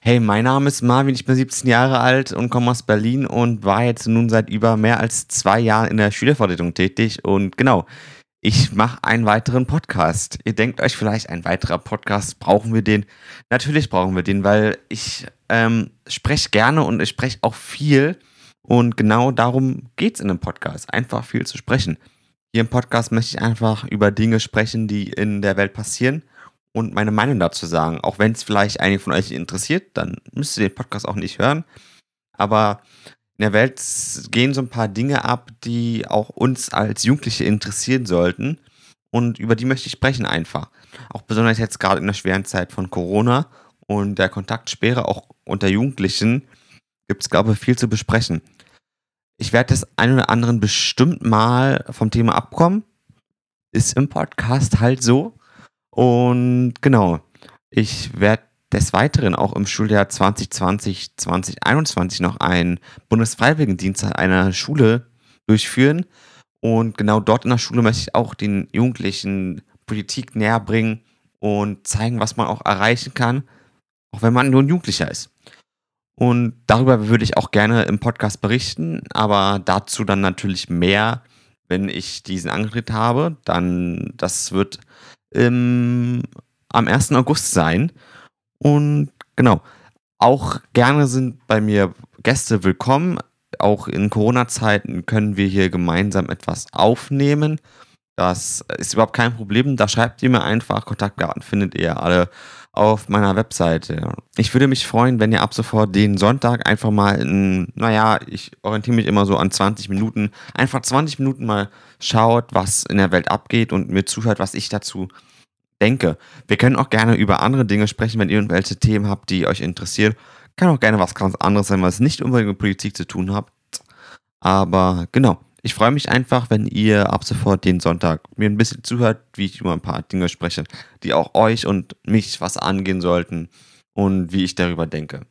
Hey, mein Name ist Marvin, ich bin 17 Jahre alt und komme aus Berlin und war jetzt nun seit über mehr als zwei Jahren in der Schülervertretung tätig. Und genau, ich mache einen weiteren Podcast. Ihr denkt euch vielleicht, ein weiterer Podcast, brauchen wir den? Natürlich brauchen wir den, weil ich ähm, spreche gerne und ich spreche auch viel. Und genau darum geht es in einem Podcast, einfach viel zu sprechen. Hier im Podcast möchte ich einfach über Dinge sprechen, die in der Welt passieren und meine Meinung dazu sagen. Auch wenn es vielleicht einige von euch interessiert, dann müsst ihr den Podcast auch nicht hören. Aber in der Welt gehen so ein paar Dinge ab, die auch uns als Jugendliche interessieren sollten. Und über die möchte ich sprechen einfach. Auch besonders jetzt gerade in der schweren Zeit von Corona und der Kontaktsperre, auch unter Jugendlichen, gibt es, glaube ich, viel zu besprechen. Ich werde das ein oder anderen bestimmt mal vom Thema abkommen. Ist im Podcast halt so. Und genau, ich werde des Weiteren auch im Schuljahr 2020, 2021 noch einen Bundesfreiwilligendienst an einer Schule durchführen. Und genau dort in der Schule möchte ich auch den Jugendlichen Politik näher bringen und zeigen, was man auch erreichen kann, auch wenn man nur ein Jugendlicher ist. Und darüber würde ich auch gerne im Podcast berichten, aber dazu dann natürlich mehr, wenn ich diesen angetreten habe. Dann, das wird im, am 1. August sein. Und genau, auch gerne sind bei mir Gäste willkommen. Auch in Corona-Zeiten können wir hier gemeinsam etwas aufnehmen. Das ist überhaupt kein Problem. Da schreibt ihr mir einfach. Kontaktdaten findet ihr alle auf meiner Webseite. Ich würde mich freuen, wenn ihr ab sofort den Sonntag einfach mal in, naja, ich orientiere mich immer so an 20 Minuten, einfach 20 Minuten mal schaut, was in der Welt abgeht und mir zuhört, was ich dazu denke. Wir können auch gerne über andere Dinge sprechen, wenn ihr irgendwelche Themen habt, die euch interessieren. Kann auch gerne was ganz anderes sein, was nicht unbedingt mit Politik zu tun hat. Aber genau, ich freue mich einfach, wenn ihr ab sofort den Sonntag mir ein bisschen zuhört, wie ich über ein paar Dinge spreche, die auch euch und mich was angehen sollten und wie ich darüber denke.